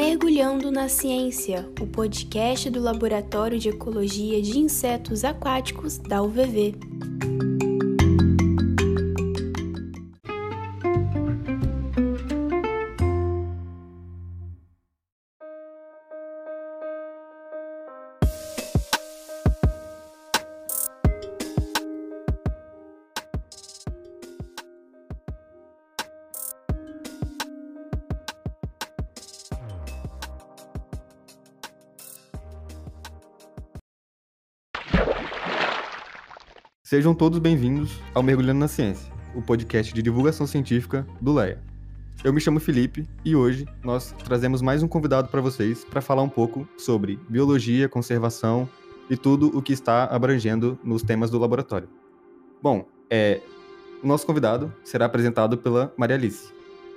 Mergulhando na Ciência, o podcast do Laboratório de Ecologia de Insetos Aquáticos da UVV. Sejam todos bem-vindos ao Mergulhando na Ciência, o podcast de divulgação científica do LEA. Eu me chamo Felipe e hoje nós trazemos mais um convidado para vocês para falar um pouco sobre biologia, conservação e tudo o que está abrangendo nos temas do laboratório. Bom, é, o nosso convidado será apresentado pela Maria Alice.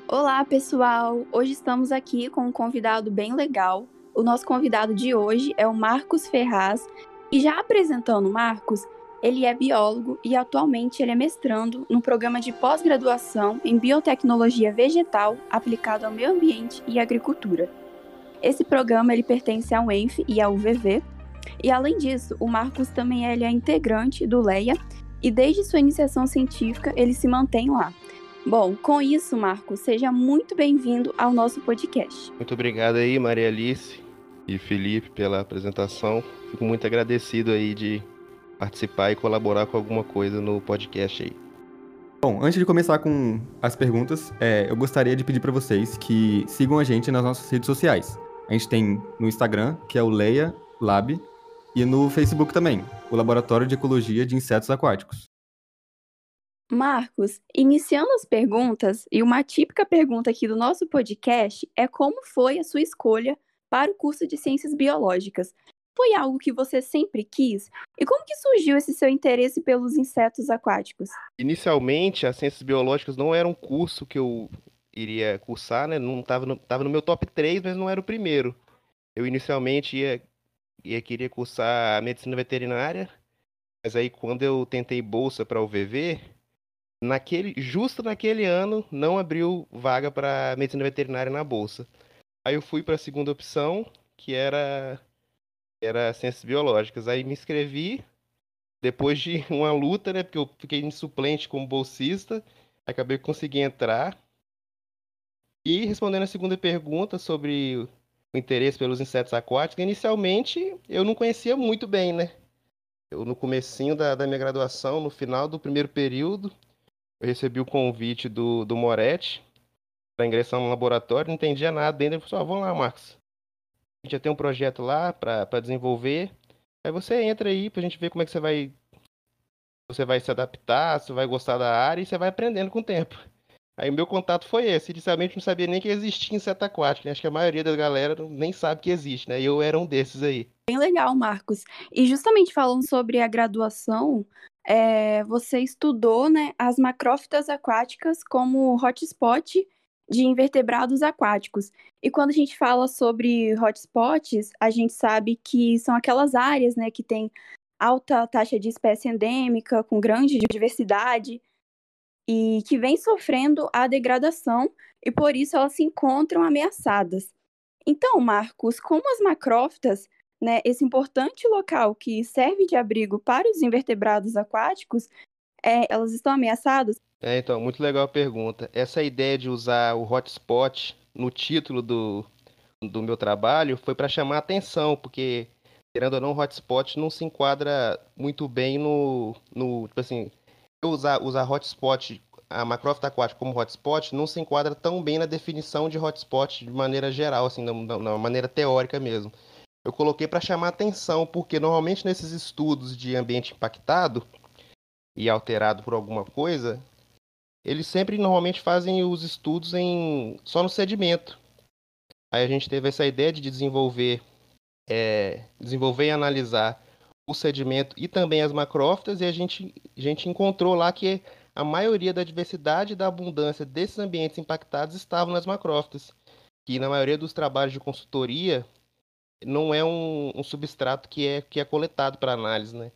Olá, pessoal! Hoje estamos aqui com um convidado bem legal. O nosso convidado de hoje é o Marcos Ferraz. E já apresentando o Marcos, ele é biólogo e atualmente ele é mestrando no programa de pós-graduação em biotecnologia vegetal aplicado ao meio ambiente e agricultura. Esse programa ele pertence ao ENF e ao UVV. E além disso, o Marcos também ele é integrante do LEIA e desde sua iniciação científica ele se mantém lá. Bom, com isso, Marcos, seja muito bem-vindo ao nosso podcast. Muito obrigado aí, Maria Alice e Felipe, pela apresentação. Fico muito agradecido aí de participar e colaborar com alguma coisa no podcast aí. Bom, antes de começar com as perguntas, é, eu gostaria de pedir para vocês que sigam a gente nas nossas redes sociais. A gente tem no Instagram, que é o Leia Lab, e no Facebook também, o Laboratório de Ecologia de Insetos Aquáticos. Marcos, iniciando as perguntas, e uma típica pergunta aqui do nosso podcast é como foi a sua escolha para o curso de Ciências Biológicas? Foi algo que você sempre quis? E como que surgiu esse seu interesse pelos insetos aquáticos? Inicialmente, as ciências biológicas não era um curso que eu iria cursar, né? Não estava no, tava no meu top 3, mas não era o primeiro. Eu inicialmente ia, ia queria cursar medicina veterinária, mas aí quando eu tentei bolsa para o VV, naquele justo naquele ano não abriu vaga para medicina veterinária na bolsa. Aí eu fui para a segunda opção, que era era ciências biológicas. Aí me inscrevi, depois de uma luta, né? Porque eu fiquei em suplente como bolsista, acabei conseguindo entrar. E respondendo a segunda pergunta sobre o interesse pelos insetos aquáticos, inicialmente eu não conhecia muito bem, né? Eu no comecinho da, da minha graduação, no final do primeiro período, eu recebi o convite do, do Moretti para ingressar no laboratório, não entendia nada ainda. Ele falou, ah, vamos lá, Marcos já tem um projeto lá para desenvolver. Aí você entra aí pra gente ver como é que você vai você vai se adaptar, você vai gostar da área e você vai aprendendo com o tempo. Aí o meu contato foi esse. Inicialmente não sabia nem que existia inseto aquático. Né? Acho que a maioria da galera nem sabe que existe, né? E eu era um desses aí. Bem legal, Marcos. E justamente falando sobre a graduação, é, você estudou né, as macrófitas aquáticas como hotspot de invertebrados aquáticos. E quando a gente fala sobre hotspots, a gente sabe que são aquelas áreas né, que têm alta taxa de espécie endêmica, com grande diversidade, e que vem sofrendo a degradação, e por isso elas se encontram ameaçadas. Então, Marcos, como as macrófitas, né, esse importante local que serve de abrigo para os invertebrados aquáticos, é, elas estão ameaçadas? É, então, muito legal a pergunta. Essa ideia de usar o hotspot no título do, do meu trabalho foi para chamar atenção, porque, querendo ou não, o hotspot não se enquadra muito bem no. no tipo assim, usar, usar hotspot, a macrófita aquática como hotspot, não se enquadra tão bem na definição de hotspot de maneira geral, assim, na maneira teórica mesmo. Eu coloquei para chamar atenção, porque normalmente nesses estudos de ambiente impactado e alterado por alguma coisa, eles sempre normalmente fazem os estudos em só no sedimento. Aí a gente teve essa ideia de desenvolver, é, desenvolver e analisar o sedimento e também as macrófitas, e a gente, a gente encontrou lá que a maioria da diversidade e da abundância desses ambientes impactados estavam nas macrófitas, que na maioria dos trabalhos de consultoria não é um, um substrato que é, que é coletado para análise, né?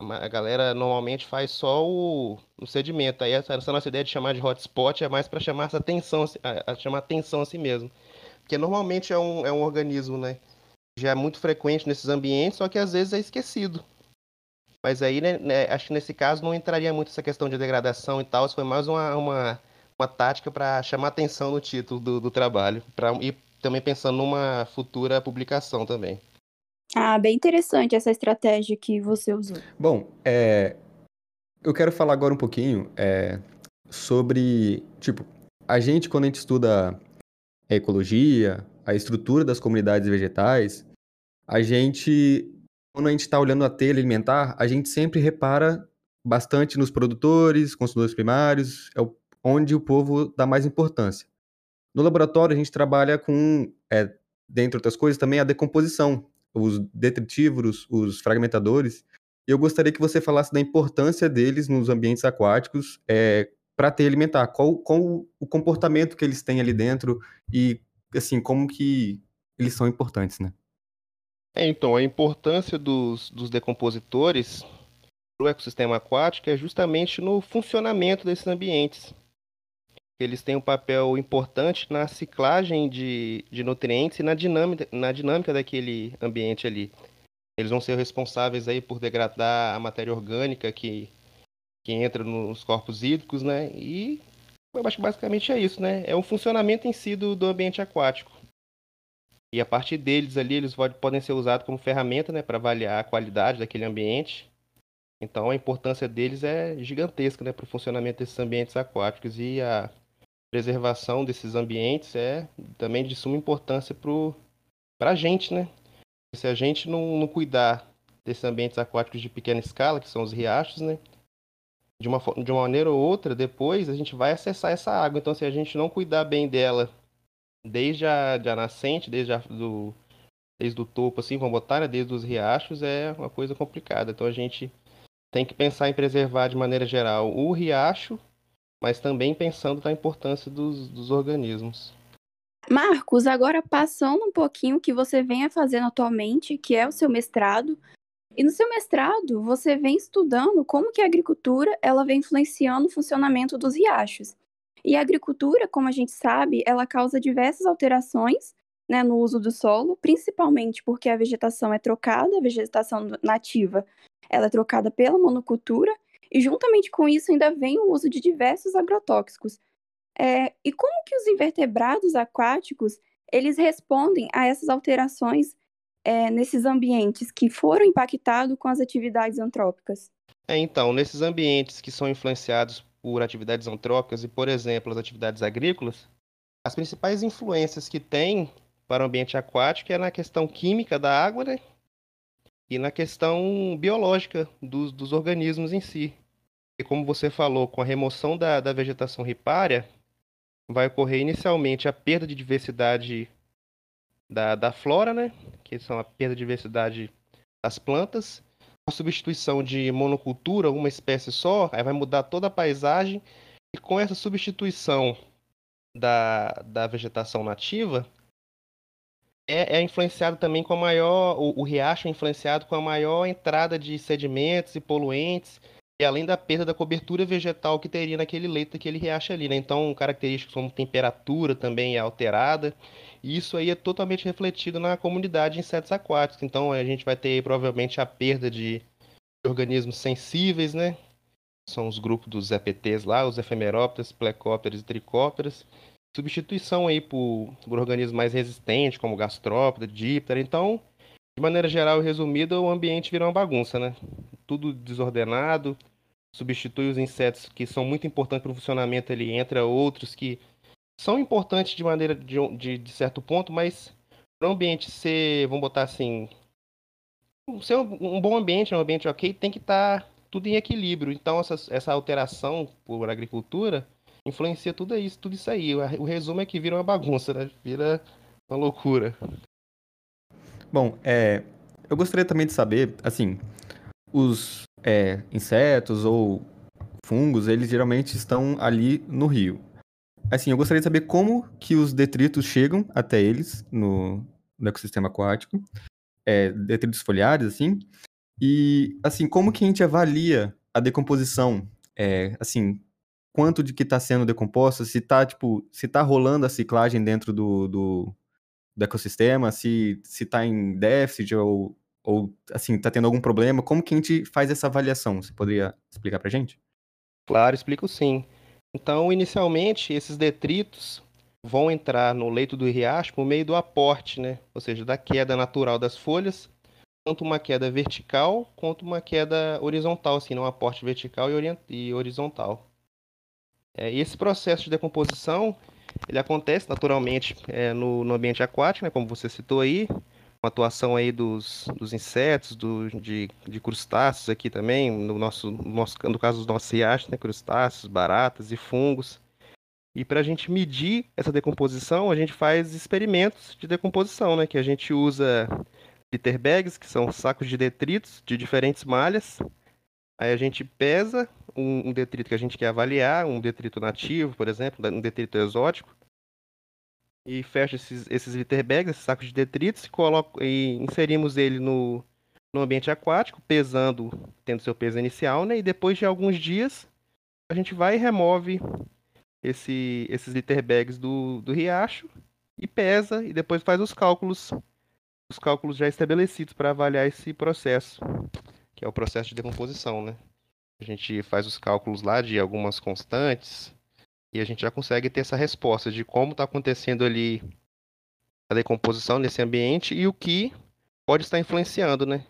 A galera normalmente faz só o, o sedimento. Aí essa, essa, nossa ideia de chamar de hotspot é mais para chamar essa atenção, a, a chamar atenção a si mesmo. que normalmente é um, é um organismo, né? Já é muito frequente nesses ambientes, só que às vezes é esquecido. Mas aí, né, né, acho que nesse caso não entraria muito essa questão de degradação e tal, isso foi mais uma, uma, uma tática para chamar atenção no título do, do trabalho, pra, e também pensando numa futura publicação também. Ah, bem interessante essa estratégia que você usou. Bom, é, eu quero falar agora um pouquinho é, sobre, tipo, a gente quando a gente estuda a ecologia, a estrutura das comunidades vegetais, a gente, quando a gente está olhando a telha alimentar, a gente sempre repara bastante nos produtores, consumidores primários, é onde o povo dá mais importância. No laboratório, a gente trabalha com, é, dentre outras coisas, também a decomposição, os detritívoros, os fragmentadores. E eu gostaria que você falasse da importância deles nos ambientes aquáticos é, para ter alimentar. Qual, qual o comportamento que eles têm ali dentro e, assim, como que eles são importantes, né? É, então, a importância dos, dos decompositores para o ecossistema aquático é justamente no funcionamento desses ambientes. Eles têm um papel importante na ciclagem de, de nutrientes e na dinâmica, na dinâmica daquele ambiente ali. Eles vão ser responsáveis aí por degradar a matéria orgânica que, que entra nos corpos hídricos, né? E basicamente é isso, né? É o funcionamento em si do, do ambiente aquático. E a partir deles ali, eles podem ser usados como ferramenta, né, para avaliar a qualidade daquele ambiente. Então a importância deles é gigantesca, né, para o funcionamento desses ambientes aquáticos e a preservação desses ambientes é também de suma importância para a gente, né? Se a gente não, não cuidar desses ambientes aquáticos de pequena escala, que são os riachos, né? De uma, de uma maneira ou outra, depois a gente vai acessar essa água. Então, se a gente não cuidar bem dela desde a, de a nascente, desde, a, do, desde o topo, assim, vamos botar, né? Desde os riachos, é uma coisa complicada. Então, a gente tem que pensar em preservar de maneira geral o riacho mas também pensando na importância dos, dos organismos. Marcos, agora passando um pouquinho o que você vem fazendo atualmente, que é o seu mestrado. E no seu mestrado, você vem estudando como que a agricultura ela vem influenciando o funcionamento dos riachos. E a agricultura, como a gente sabe, ela causa diversas alterações né, no uso do solo, principalmente porque a vegetação é trocada, a vegetação nativa ela é trocada pela monocultura, e juntamente com isso ainda vem o uso de diversos agrotóxicos. É, e como que os invertebrados aquáticos eles respondem a essas alterações é, nesses ambientes que foram impactados com as atividades antrópicas? É, então, nesses ambientes que são influenciados por atividades antrópicas e, por exemplo, as atividades agrícolas, as principais influências que tem para o ambiente aquático é na questão química da água né? E na questão biológica dos, dos organismos em si. E como você falou, com a remoção da, da vegetação ripária, vai ocorrer inicialmente a perda de diversidade da, da flora, né? Que são a perda de diversidade das plantas, a substituição de monocultura, uma espécie só, aí vai mudar toda a paisagem, e com essa substituição da, da vegetação nativa, é, é influenciado também com a maior. O, o riacho é influenciado com a maior entrada de sedimentos e poluentes e além da perda da cobertura vegetal que teria naquele leito daquele riacho ali, né? Então, características como temperatura também é alterada. E isso aí é totalmente refletido na comunidade de insetos aquáticos. Então, a gente vai ter provavelmente a perda de organismos sensíveis, né? São os grupos dos EPTs lá, os efemerópteros, plecópteros e tricópteros. Substituição aí por, por organismos mais resistentes, como gastrópoda, díptera. Então, de maneira geral e resumida, o ambiente vira uma bagunça, né? Tudo desordenado, substitui os insetos que são muito importantes para o funcionamento, ele entra outros que são importantes de maneira de, de, de certo ponto, mas para o ambiente ser, vamos botar assim, ser um, um bom ambiente, um ambiente ok, tem que estar tá tudo em equilíbrio. Então essa, essa alteração por agricultura influencia tudo isso, tudo isso aí. O resumo é que vira uma bagunça, né? Vira uma loucura. Bom, é, eu gostaria também de saber, assim, os é, insetos ou fungos, eles geralmente estão ali no rio. Assim, eu gostaria de saber como que os detritos chegam até eles no, no ecossistema aquático, é, detritos foliares, assim, e, assim, como que a gente avalia a decomposição, é, assim, quanto de que está sendo decomposto, se está tipo, se tá rolando a ciclagem dentro do, do, do ecossistema, se está em déficit ou, ou assim, está tendo algum problema. Como que a gente faz essa avaliação? Você poderia explicar para gente? Claro, explico sim. Então, inicialmente, esses detritos vão entrar no leito do riacho por meio do aporte, né? ou seja, da queda natural das folhas, tanto uma queda vertical quanto uma queda horizontal, assim, não um aporte vertical e, horizontal. É, e esse processo de decomposição ele acontece naturalmente é, no, no, ambiente aquático, né, como você citou aí, com a atuação aí dos, dos insetos, do, de, de, crustáceos aqui também, no, nosso, no, nosso, no caso dos nossos riachos, né, crustáceos, baratas e fungos. E para a gente medir essa decomposição, a gente faz experimentos de decomposição, né, que a gente usa litter bags, que são sacos de detritos de diferentes malhas. Aí a gente pesa um, um, detrito que a gente quer avaliar, um detrito nativo, por exemplo, um detrito exótico, e fecha esses, esses litter bags, esses sacos de detritos, e, coloca, e inserimos ele no, no ambiente aquático, pesando, tendo seu peso inicial, né? E depois de alguns dias, a gente vai e remove esse, esses litter bags do, do riacho e pesa, e depois faz os cálculos, os cálculos já estabelecidos para avaliar esse processo, que é o processo de decomposição, né? A gente faz os cálculos lá de algumas constantes e a gente já consegue ter essa resposta de como está acontecendo ali a decomposição nesse ambiente e o que pode estar influenciando, né?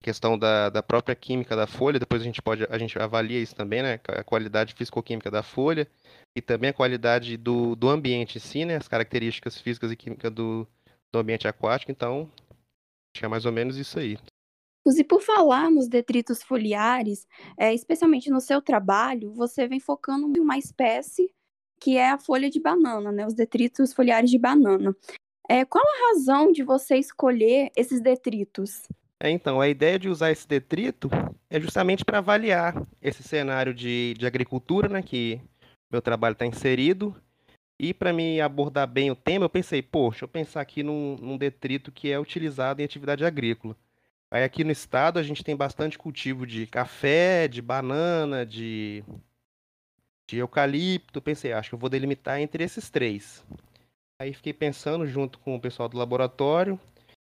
A questão da, da própria química da folha, depois a gente pode a gente avalia isso também, né? A qualidade físico-química da folha e também a qualidade do, do ambiente em si, né? As características físicas e químicas do, do ambiente aquático. Então, que é mais ou menos isso aí. E por falar nos detritos foliares, é, especialmente no seu trabalho, você vem focando em uma espécie que é a folha de banana, né? Os detritos foliares de banana. É, qual a razão de você escolher esses detritos? É, então, a ideia de usar esse detrito é justamente para avaliar esse cenário de, de agricultura, né? Que meu trabalho está inserido. E para me abordar bem o tema, eu pensei, poxa, eu pensar aqui num, num detrito que é utilizado em atividade agrícola. Aí aqui no estado a gente tem bastante cultivo de café, de banana, de, de eucalipto. Pensei, acho que eu vou delimitar entre esses três. Aí fiquei pensando junto com o pessoal do laboratório.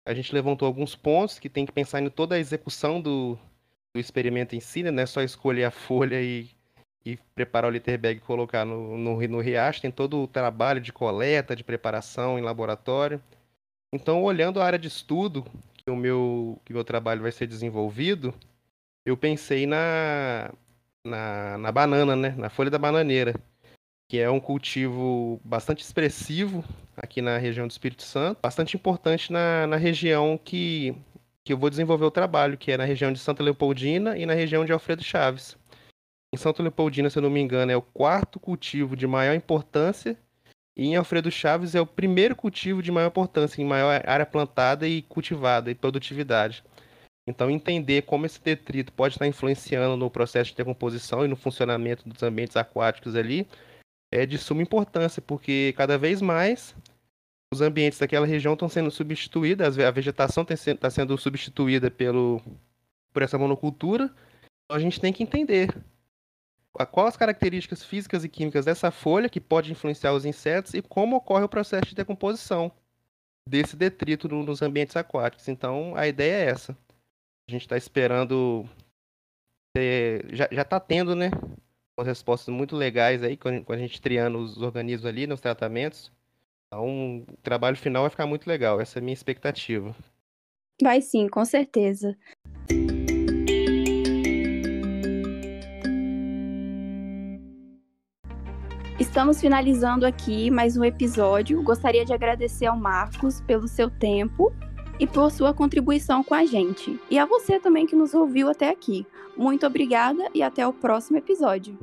A gente levantou alguns pontos que tem que pensar em toda a execução do, do experimento em si, né? Não é só escolher a folha e, e preparar o litter bag e colocar no, no, no riacho. Tem todo o trabalho de coleta, de preparação em laboratório. Então, olhando a área de estudo o meu, que meu trabalho vai ser desenvolvido, eu pensei na, na, na banana, né? Na folha da bananeira, que é um cultivo bastante expressivo aqui na região do Espírito Santo, bastante importante na, na região que, que eu vou desenvolver o trabalho, que é na região de Santa Leopoldina e na região de Alfredo Chaves. Em Santa Leopoldina, se eu não me engano, é o quarto cultivo de maior importância e em Alfredo Chaves é o primeiro cultivo de maior importância, em maior área plantada e cultivada e produtividade. Então, entender como esse detrito pode estar influenciando no processo de decomposição e no funcionamento dos ambientes aquáticos ali é de suma importância, porque cada vez mais os ambientes daquela região estão sendo substituídos, a vegetação está sendo substituída pelo, por essa monocultura. Então, a gente tem que entender quais as características físicas e químicas dessa folha que pode influenciar os insetos e como ocorre o processo de decomposição desse detrito no, nos ambientes aquáticos. Então, a ideia é essa. A gente está esperando. Já está tendo, né? Umas respostas muito legais aí, quando, a gente triando os organismos ali nos tratamentos. Então, o trabalho final vai ficar muito legal. Essa é a minha expectativa. Vai sim, com certeza. Estamos finalizando aqui mais um episódio. Gostaria de agradecer ao Marcos pelo seu tempo e por sua contribuição com a gente. E a você também que nos ouviu até aqui. Muito obrigada e até o próximo episódio.